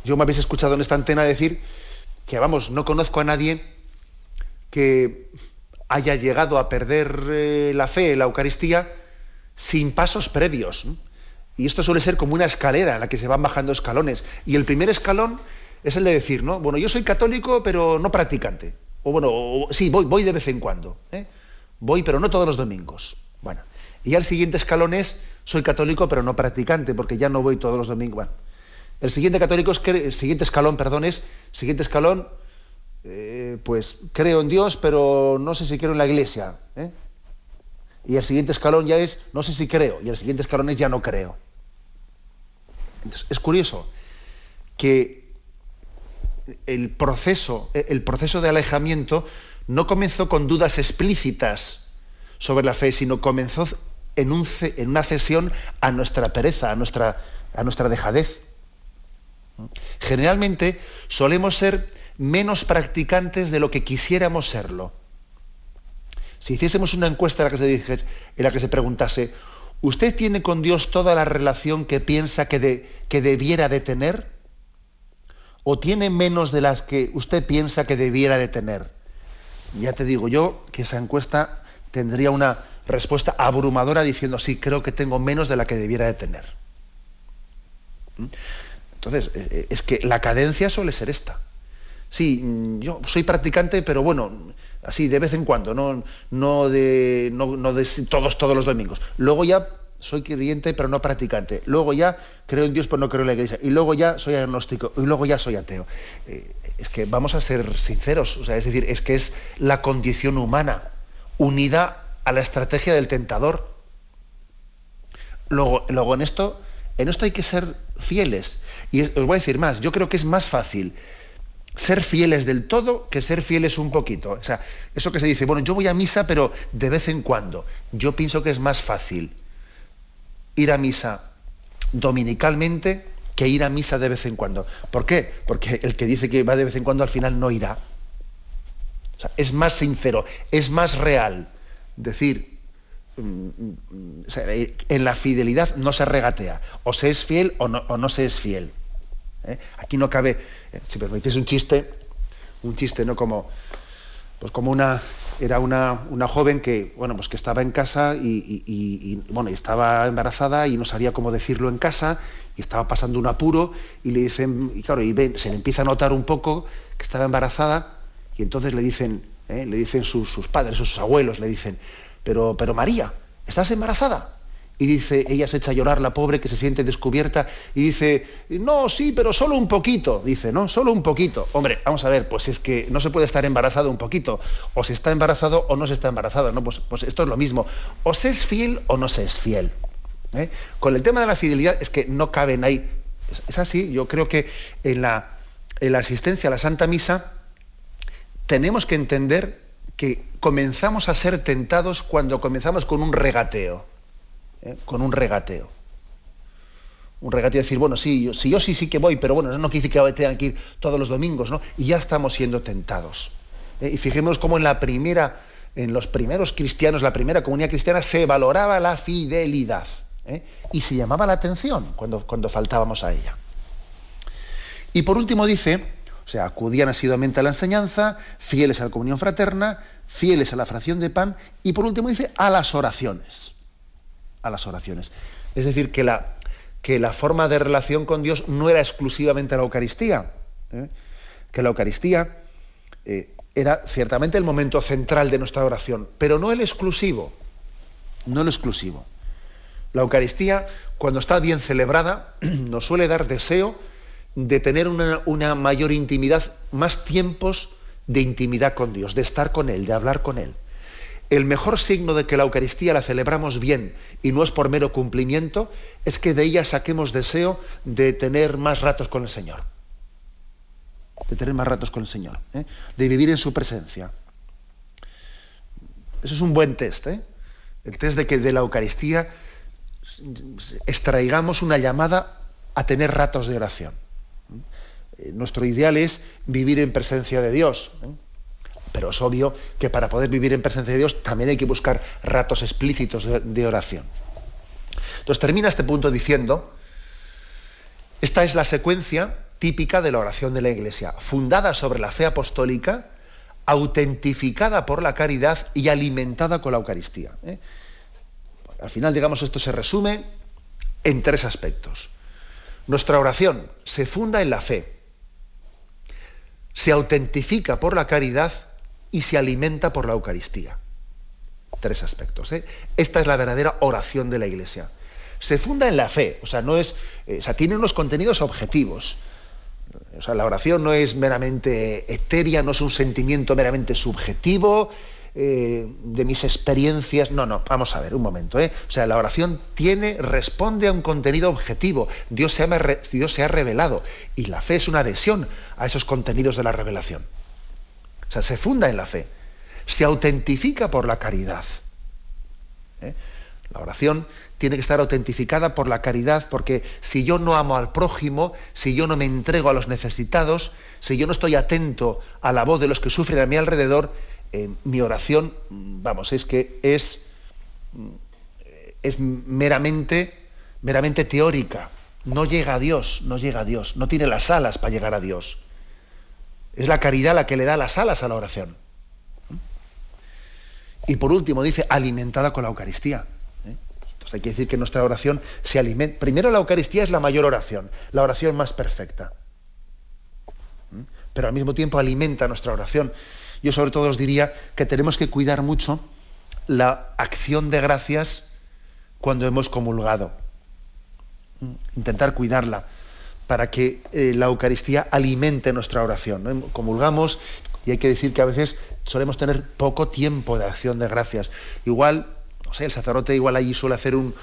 Yo me habéis escuchado en esta antena decir que, vamos, no conozco a nadie que haya llegado a perder eh, la fe la Eucaristía sin pasos previos. Y esto suele ser como una escalera en la que se van bajando escalones. Y el primer escalón es el de decir, ¿no? Bueno, yo soy católico, pero no practicante. O bueno, sí, voy, voy de vez en cuando. ¿eh? Voy, pero no todos los domingos. Bueno. Y ya el siguiente escalón es, soy católico, pero no practicante, porque ya no voy todos los domingos. Bueno. El siguiente católico es el siguiente escalón, perdón, es siguiente escalón, eh, pues creo en Dios, pero no sé si quiero en la iglesia. ¿eh? Y el siguiente escalón ya es, no sé si creo, y el siguiente escalón es, ya no creo. Entonces, es curioso que el proceso, el proceso de alejamiento no comenzó con dudas explícitas sobre la fe, sino comenzó en, un, en una cesión a nuestra pereza, a nuestra, a nuestra dejadez. Generalmente solemos ser menos practicantes de lo que quisiéramos serlo. Si hiciésemos una encuesta en la que se, en la que se preguntase, ¿usted tiene con Dios toda la relación que piensa que, que debiera de tener? ¿O tiene menos de las que usted piensa que debiera de tener? Ya te digo yo que esa encuesta tendría una respuesta abrumadora diciendo, sí, creo que tengo menos de la que debiera de tener. ¿Mm? Entonces, eh, eh, es que la cadencia suele ser esta. Sí, mm, yo soy practicante, pero bueno, así de vez en cuando, no, no, de, no, de todos, todos los domingos. Luego ya soy creyente, pero no practicante. Luego ya creo en Dios, pero no creo en la iglesia. Y luego ya soy agnóstico. Y luego ya soy ateo. Eh, es que vamos a ser sinceros. O sea, es decir, es que es la condición humana unida a la estrategia del tentador. Luego, luego en esto, en esto hay que ser fieles. Y os voy a decir más. Yo creo que es más fácil ser fieles del todo que ser fieles un poquito. O sea, eso que se dice, bueno, yo voy a misa, pero de vez en cuando. Yo pienso que es más fácil ir a misa dominicalmente que ir a misa de vez en cuando. ¿Por qué? Porque el que dice que va de vez en cuando al final no irá. Es más sincero, es más real decir, mm, mm, en la fidelidad no se regatea. O se es fiel o no, o no se es fiel. ¿eh? Aquí no cabe, eh, si permitís un chiste, un chiste, ¿no? Como, pues como una, era una, una joven que, bueno, pues que estaba en casa y, bueno, estaba embarazada y no sabía cómo decirlo en casa y estaba pasando un apuro y le dicen, y claro, y se le empieza a notar un poco que estaba embarazada y entonces le dicen, ¿eh? le dicen sus, sus padres, sus abuelos, le dicen, pero, pero María, ¿estás embarazada? Y dice, ella se echa a llorar, la pobre que se siente descubierta, y dice, no, sí, pero solo un poquito. Dice, no, solo un poquito. Hombre, vamos a ver, pues es que no se puede estar embarazado un poquito. O se está embarazado o no se está embarazado. ¿no? Pues, pues esto es lo mismo. O se es fiel o no se es fiel. ¿eh? Con el tema de la fidelidad es que no caben ahí. Es, así, yo creo que en la, en la asistencia a la Santa Misa tenemos que entender que comenzamos a ser tentados cuando comenzamos con un regateo. ¿Eh? con un regateo. Un regateo de decir, bueno, sí, yo, sí, yo sí, sí que voy, pero bueno, no quiere decir que tengan que ir todos los domingos, ¿no? Y ya estamos siendo tentados. ¿eh? Y fijémonos cómo en la primera, en los primeros cristianos, la primera comunidad cristiana, se valoraba la fidelidad. ¿eh? Y se llamaba la atención cuando, cuando faltábamos a ella. Y por último dice, o sea, acudían asiduamente a la enseñanza, fieles a la comunión fraterna, fieles a la fracción de pan y por último dice a las oraciones. A las oraciones. Es decir, que la, que la forma de relación con Dios no era exclusivamente la Eucaristía, ¿eh? que la Eucaristía eh, era ciertamente el momento central de nuestra oración, pero no el exclusivo, no el exclusivo. La Eucaristía, cuando está bien celebrada, nos suele dar deseo de tener una, una mayor intimidad, más tiempos de intimidad con Dios, de estar con Él, de hablar con Él. El mejor signo de que la Eucaristía la celebramos bien y no es por mero cumplimiento, es que de ella saquemos deseo de tener más ratos con el Señor. De tener más ratos con el Señor. ¿eh? De vivir en su presencia. Eso es un buen test. ¿eh? El test de que de la Eucaristía extraigamos una llamada a tener ratos de oración. Eh, nuestro ideal es vivir en presencia de Dios. ¿eh? Pero es obvio que para poder vivir en presencia de Dios también hay que buscar ratos explícitos de, oración. Entonces termina este punto diciendo, esta es la secuencia típica de la oración de la Iglesia, fundada sobre la fe apostólica, autentificada por la caridad y alimentada con la Eucaristía. ¿eh? Al final, digamos, esto se resume en tres aspectos. Nuestra oración se funda en la fe, se autentifica por la caridad y se alimenta por la Eucaristía. Tres aspectos. ¿eh? Esta es la verdadera oración de la Iglesia. Se funda en la fe, o sea, no es, eh, o sea, tiene unos contenidos objetivos. O sea, la oración no es meramente etérea, no es un sentimiento meramente subjetivo, eh, de mis experiencias. No, no, vamos a ver, un momento. ¿eh? O sea, la oración tiene, responde a un contenido objetivo. Dios se, ha, Dios se ha revelado y la fe es una adhesión a esos contenidos de la revelación. O sea, se funda en la fe, se autentifica por la caridad. ¿eh? La oración tiene que estar autentificada por la caridad, porque si yo no amo al prójimo, si yo no me entrego a los necesitados, si yo no estoy atento a la voz de los que sufren a mi alrededor, eh, mi oración, vamos, es que es, es meramente, meramente teórica. No llega a Dios, no llega a Dios, no tiene las alas para llegar a Dios. Es la caridad la que le da las alas a la oración. Y por último dice, alimentada con la Eucaristía. ¿eh? Entonces hay que decir que nuestra oración se alimenta. Primero la Eucaristía es la mayor oración, la oración más perfecta. ¿eh? Pero al mismo tiempo alimenta nuestra oración. Yo sobre todo os diría que tenemos que cuidar mucho la acción de gracias cuando hemos comulgado. Intentar cuidarla para que eh, la Eucaristía alimente nuestra oración. Comulgamos y hay que decir que a veces solemos tener poco tiempo de acción de gracias. Igual, no sé, el sacerdote igual allí suele hacer un,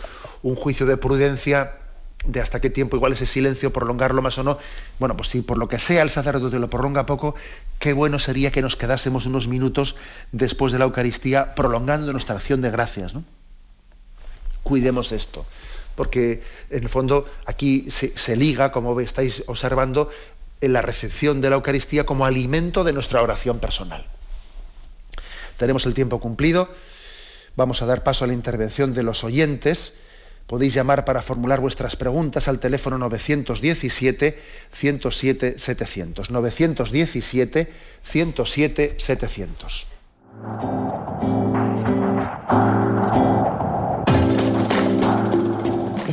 juicio de prudencia de hasta qué tiempo igual ese silencio, prolongarlo más o no. Bueno, pues si por lo que sea el sacerdote lo prolonga poco, qué bueno sería que nos quedásemos unos minutos después de la Eucaristía prolongando nuestra acción de gracias. ¿no? Cuidemos esto, porque en el fondo aquí se, liga, como estáis observando, en la recepción de la Eucaristía como alimento de nuestra oración personal. Tenemos el tiempo cumplido, vamos a dar paso a la intervención de los oyentes Podéis llamar para formular vuestras preguntas al teléfono 917-107-700. 917-107-700.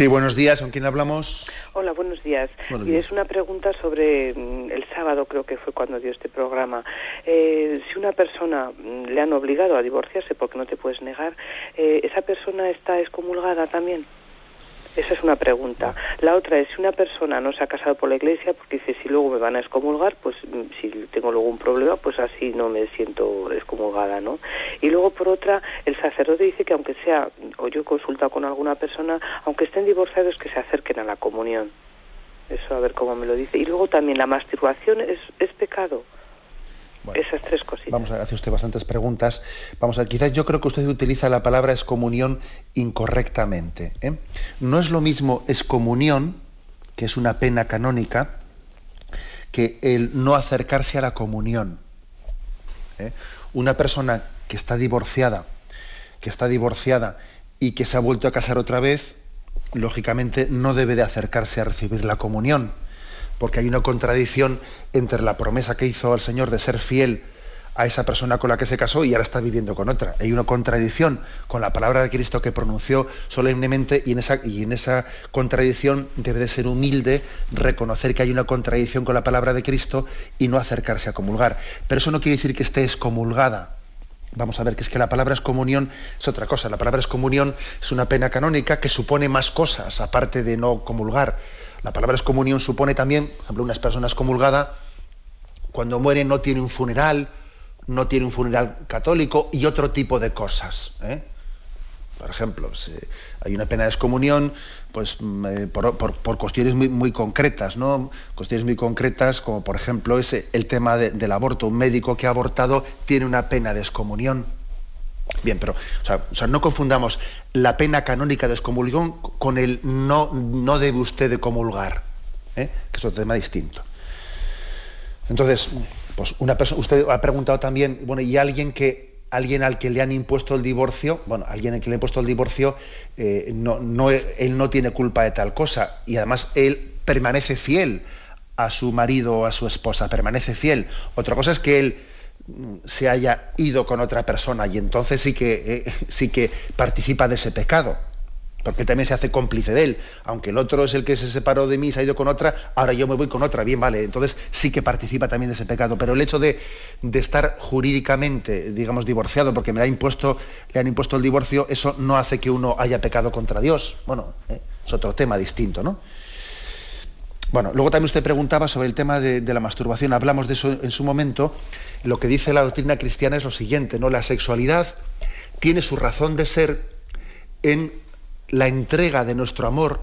Sí, buenos días. ¿Con quién hablamos? Hola, buenos días. y es una pregunta sobre mm, el sábado, creo que fue cuando dio este programa. Eh, si una persona mm, le han obligado a divorciarse porque no te puedes negar, eh, ¿esa persona está excomulgada también? Esa es una pregunta. La otra es, si una persona no se ha casado por la iglesia, porque dice, si luego me van a excomulgar, pues mm, si tengo luego un problema, pues así no me siento excomulgada, ¿no? Y luego, por otra, el sacerdote dice que aunque sea, o yo he consultado con alguna persona, aunque estén divorciados, que se acerquen a la comunión. Eso, a ver cómo me lo dice. Y luego también, ¿la masturbación es, es pecado? Esas tres cositas. Vamos a hacer usted bastantes preguntas. Vamos a quizás yo creo que usted utiliza la palabra excomunión incorrectamente. ¿eh? No es lo mismo excomunión, que es una pena canónica, que el no acercarse a la comunión. ¿eh? Una persona que está divorciada, que está divorciada y que se ha vuelto a casar otra vez, lógicamente no debe de acercarse a recibir la comunión porque hay una contradicción entre la promesa que hizo al Señor de ser fiel a esa persona con la que se casó y ahora está viviendo con otra. Hay una contradicción con la palabra de Cristo que pronunció solemnemente y en esa, contradicción debe de ser humilde, reconocer que hay una contradicción con la palabra de Cristo y no acercarse a comulgar. Pero eso no quiere decir que esté excomulgada. Vamos a ver que es que la palabra excomunión es otra cosa. La palabra excomunión es una pena canónica que supone más cosas aparte de no comulgar la palabra excomunión supone también, por ejemplo, unas personas comulgadas, cuando mueren no tiene un funeral, no tiene un funeral católico y otro tipo de cosas. ¿eh? Por ejemplo, hay una pena de excomunión pues, mm, eh, por, cuestiones muy, concretas, ¿no? Cuestiones muy concretas, como por ejemplo ese, el tema del aborto. Un médico que ha abortado tiene una pena de excomunión Bien, pero o sea, no confundamos la pena canónica de excomunión con el no, no debe usted de comulgar, ¿eh? que es otro tema distinto. Entonces, pues una persona, usted ha preguntado también, bueno, y alguien que alguien al que le han impuesto el divorcio, bueno, alguien al que le han impuesto el divorcio, eh, no, no, él no tiene culpa de tal cosa y además él permanece fiel a su marido o a su esposa, permanece fiel. Otra cosa es que él se haya ido con otra persona y entonces sí que, eh, sí que participa de ese pecado, porque también se hace cómplice de él. Aunque el otro es el que se separó de mí, se ha ido con otra, ahora yo me voy con otra, bien, vale, entonces sí que participa también de ese pecado. Pero el hecho de, estar jurídicamente, digamos, divorciado, porque me ha impuesto, le han impuesto el divorcio, eso no hace que uno haya pecado contra Dios. Bueno, eh, es otro tema distinto, ¿no? Bueno, luego también usted preguntaba sobre el tema de, la masturbación. Hablamos de eso en su momento. Lo que dice la doctrina cristiana es lo siguiente, ¿no? La sexualidad tiene su razón de ser en la entrega de nuestro amor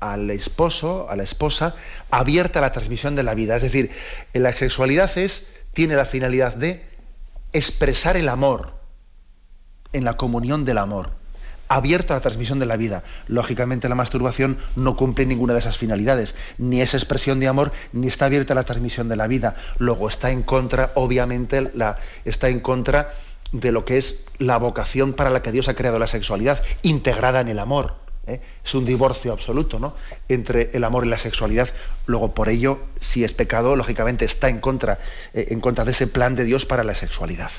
al esposo, a la esposa, abierta a la transmisión de la vida. Es decir, la sexualidad es, tiene la finalidad de expresar el amor en la comunión del amor abierto a la transmisión de la vida. Lógicamente la masturbación no cumple ninguna de esas finalidades, ni es expresión de amor, ni está abierta a la transmisión de la vida. Luego está en contra, obviamente, está en contra de lo que es la vocación para la que Dios ha creado la sexualidad, integrada en el amor. ¿eh? Es un divorcio absoluto ¿no? entre el amor y la sexualidad. Luego, por ello, si es pecado, lógicamente está en contra, eh, en contra de ese plan de Dios para la sexualidad.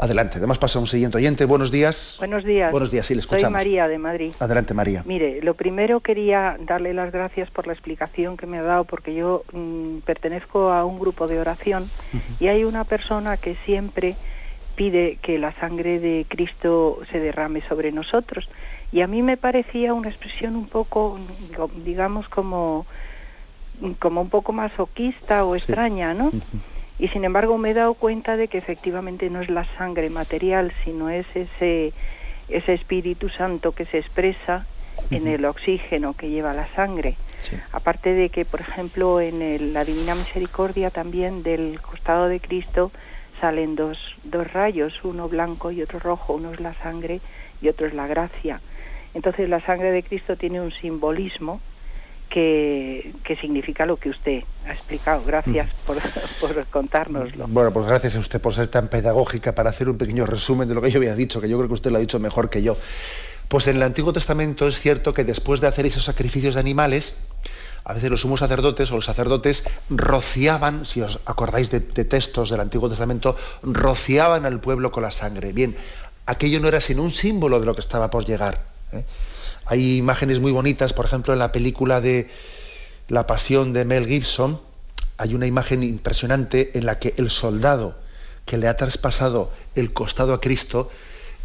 Adelante, además pasa un siguiente oyente. Buenos días. Buenos días. Buenos días, sí, le escuchamos. Soy María de Madrid. Adelante, María. Mire, lo primero quería darle las gracias por la explicación que me ha dado, porque yo mm, pertenezco a un grupo de oración y hay una persona que siempre pide que la sangre de Cristo se derrame sobre nosotros. Y a mí me parecía una expresión un poco, digamos, como, como un poco masoquista o extraña, ¿no? Y sin embargo me he dado cuenta de que efectivamente no es la sangre material, sino es ese, ese Espíritu Santo que se expresa en el oxígeno que lleva la sangre. Aparte de que, por ejemplo, en la Divina Misericordia también del costado de Cristo salen dos, dos rayos, uno blanco y otro rojo, uno es la sangre y otro es la gracia. Entonces la sangre de Cristo tiene un simbolismo que, que significa lo que usted ha explicado. Gracias mm. por, por, contárnoslo. Bueno, pues gracias a usted por ser tan pedagógica para hacer un pequeño resumen de lo que yo había dicho, que yo creo que usted lo ha dicho mejor que yo. Pues en el Antiguo Testamento es cierto que después de hacer esos sacrificios de animales, a veces los sumos sacerdotes o los sacerdotes rociaban, si os acordáis de, textos del Antiguo Testamento, rociaban al pueblo con la sangre. Bien, aquello no era sino un símbolo de lo que estaba por llegar. ¿eh? Hay imágenes muy bonitas, por ejemplo, en la película de La Pasión de Mel Gibson, hay una imagen impresionante en la que el soldado que le ha traspasado el costado a Cristo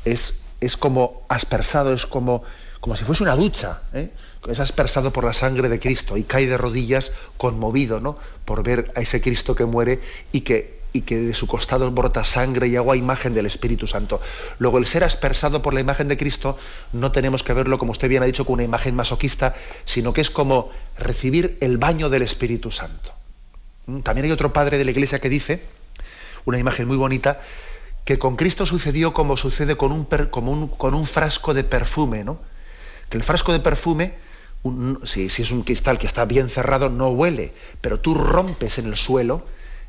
es es como aspersado, es como, como si fuese una ducha, ¿eh? es aspersado por la sangre de Cristo y cae de rodillas conmovido ¿no? por ver a ese Cristo que muere y que, y que de su costado brota sangre y agua, imagen del Espíritu Santo. Luego, el ser aspersado por la imagen de Cristo no tenemos que verlo, como usted bien ha dicho, con una imagen masoquista, sino que es como recibir el baño del Espíritu Santo. ¿Mm? También hay otro padre de la iglesia que dice, una imagen muy bonita, que con Cristo sucedió como sucede con un, con un frasco de perfume, ¿no? Que el frasco de perfume, si, es un cristal que está bien cerrado, no huele, pero tú rompes en el suelo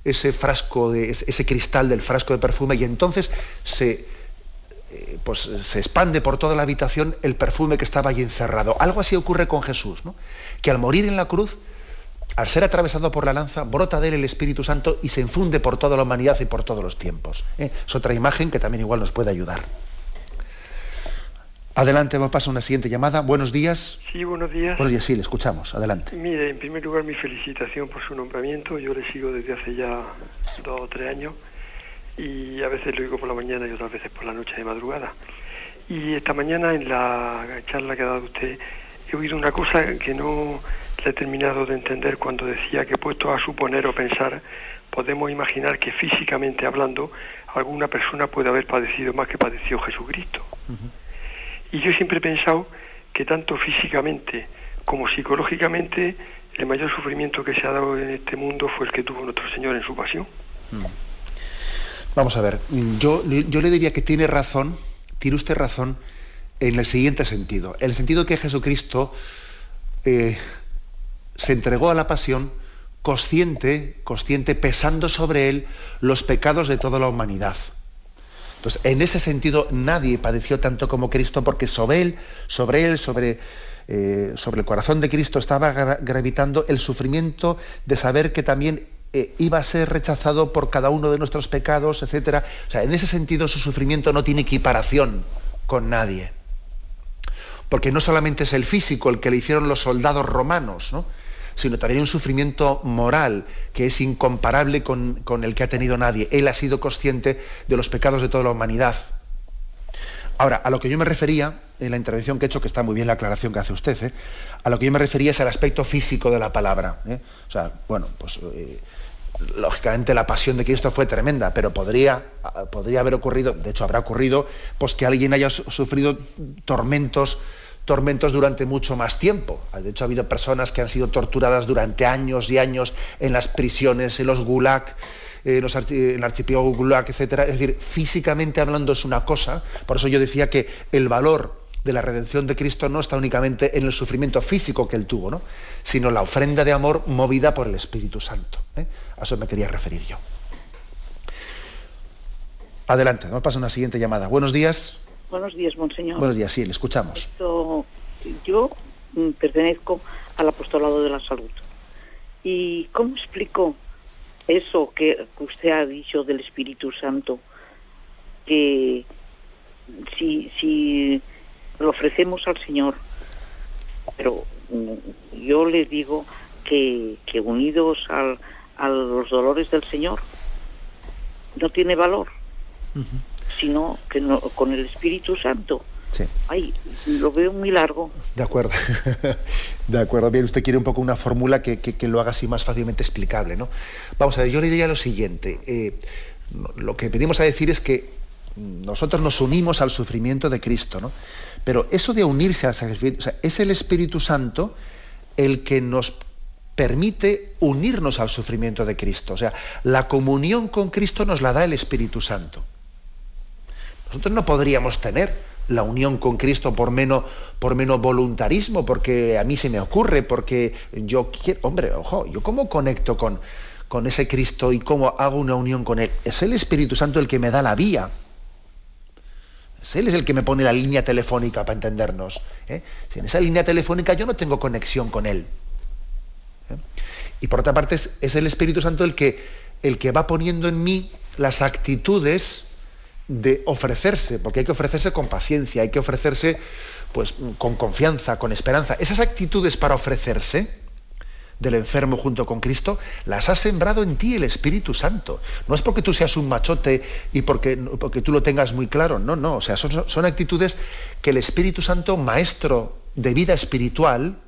ese frasco de ese cristal del frasco de perfume y entonces se, eh, pues, se expande por toda la habitación el perfume que estaba allí encerrado. Algo así ocurre con Jesús, que al morir en la cruz al ser atravesado por la lanza, brota de él el Espíritu Santo y se infunde por toda la humanidad y por todos los tiempos. ¿eh? Es otra imagen que también igual nos puede ayudar. Adelante, vamos a pasar a una siguiente llamada. Buenos días. Sí, buenos días. Buenos días, sí, le escuchamos. Adelante. Mire, en primer lugar, mi felicitación por su nombramiento. Yo le sigo desde hace ya dos o tres años y a veces lo digo por la mañana y otras veces por la noche de madrugada. Y esta mañana en la charla que ha dado usted he oído una cosa que no he terminado de entender cuando decía que puesto a suponer o pensar, podemos imaginar que físicamente hablando, alguna persona puede haber padecido más que padeció Jesucristo. Y yo siempre he pensado que tanto físicamente como psicológicamente el mayor sufrimiento que se ha dado en este mundo fue el que tuvo nuestro Señor en su pasión. Vamos a ver, yo, yo le diría que tiene razón, tiene usted razón en el siguiente sentido, en el sentido que Jesucristo eh, se entregó a la pasión consciente, consciente, pesando sobre él los pecados de toda la humanidad. Entonces, en ese sentido, nadie padeció tanto como Cristo, porque sobre él, sobre él, sobre, eh, el corazón de Cristo estaba gravitando el sufrimiento de saber que también eh, iba a ser rechazado por cada uno de nuestros pecados, etc. O sea, en ese sentido, su sufrimiento no tiene equiparación con nadie. Porque no solamente es el físico el que le hicieron los soldados romanos, ¿no? Sino también un sufrimiento moral que es incomparable con, el que ha tenido nadie. Él ha sido consciente de los pecados de toda la humanidad. Ahora, a lo que yo me refería, en la intervención que he hecho, que está muy bien la aclaración que hace usted, ¿eh? a lo que yo me refería es al aspecto físico de la palabra. ¿eh? O sea, bueno, pues eh, lógicamente la pasión de Cristo fue tremenda, pero podría, podría haber ocurrido, de hecho habrá ocurrido, pues que alguien haya sufrido tormentos tormentos durante mucho más tiempo. De hecho, ha habido personas que han sido torturadas durante años y años en las prisiones, en los gulag, en, los el archipiélago gulag, etc. Es decir, físicamente hablando es una cosa, por eso yo decía que el valor de la redención de Cristo no está únicamente en el sufrimiento físico que él tuvo, ¿no? sino la ofrenda de amor movida por el Espíritu Santo. ¿eh? A eso me quería referir yo. Adelante, vamos a pasar a una siguiente llamada. Buenos días. Buenos días, monseñor. Buenos días, sí, le escuchamos. yo mm, pertenezco al apostolado de la salud. ¿Y cómo explico eso que usted ha dicho del Espíritu Santo? Que si, si lo ofrecemos al Señor, pero mm, yo le digo que, que unidos al, a los dolores del Señor no tiene valor sino que no, con el Espíritu Santo. Sí. Ay, lo veo muy largo. De acuerdo. de acuerdo. Bien, usted quiere un poco una fórmula que, que, lo haga así más fácilmente explicable, ¿no? Vamos a ver, yo le diría lo siguiente. Eh, lo que venimos a decir es que nosotros nos unimos al sufrimiento de Cristo, ¿no? Pero eso de unirse al sacrificio, o sea, es el Espíritu Santo el que nos permite unirnos al sufrimiento de Cristo. O sea, la comunión con Cristo nos la da el Espíritu Santo. Nosotros no podríamos tener la unión con Cristo por menos, por menos voluntarismo, porque a mí se me ocurre, porque yo quiero, hombre, ojo, yo cómo conecto con, con ese Cristo y cómo hago una unión con Él. Es el Espíritu Santo el que me da la vía. Él es el que me pone la línea telefónica para entendernos. ¿eh? Si en esa línea telefónica yo no tengo conexión con Él. ¿eh? Y por otra parte es, el Espíritu Santo el que, el que va poniendo en mí las actitudes de ofrecerse, porque hay que ofrecerse con paciencia, hay que ofrecerse pues, con confianza, con esperanza. Esas actitudes para ofrecerse, del enfermo junto con Cristo, las ha sembrado en ti el Espíritu Santo. No es porque tú seas un machote y porque, porque tú lo tengas muy claro, no, no, o sea, son, son actitudes que el Espíritu Santo, maestro de vida espiritual,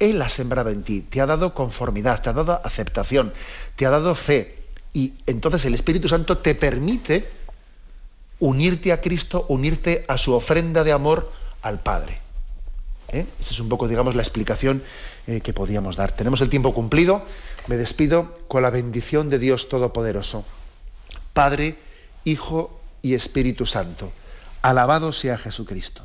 Él ha sembrado en ti, te ha dado conformidad, te ha dado aceptación, te ha dado fe. Y entonces el Espíritu Santo te permite unirte a Cristo, unirte a su ofrenda de amor al Padre. ¿Eh? Esa es un poco, digamos, la explicación eh, que podíamos dar. Tenemos el tiempo cumplido. Me despido con la bendición de Dios Todopoderoso. Padre, Hijo y Espíritu Santo. Alabado sea Jesucristo.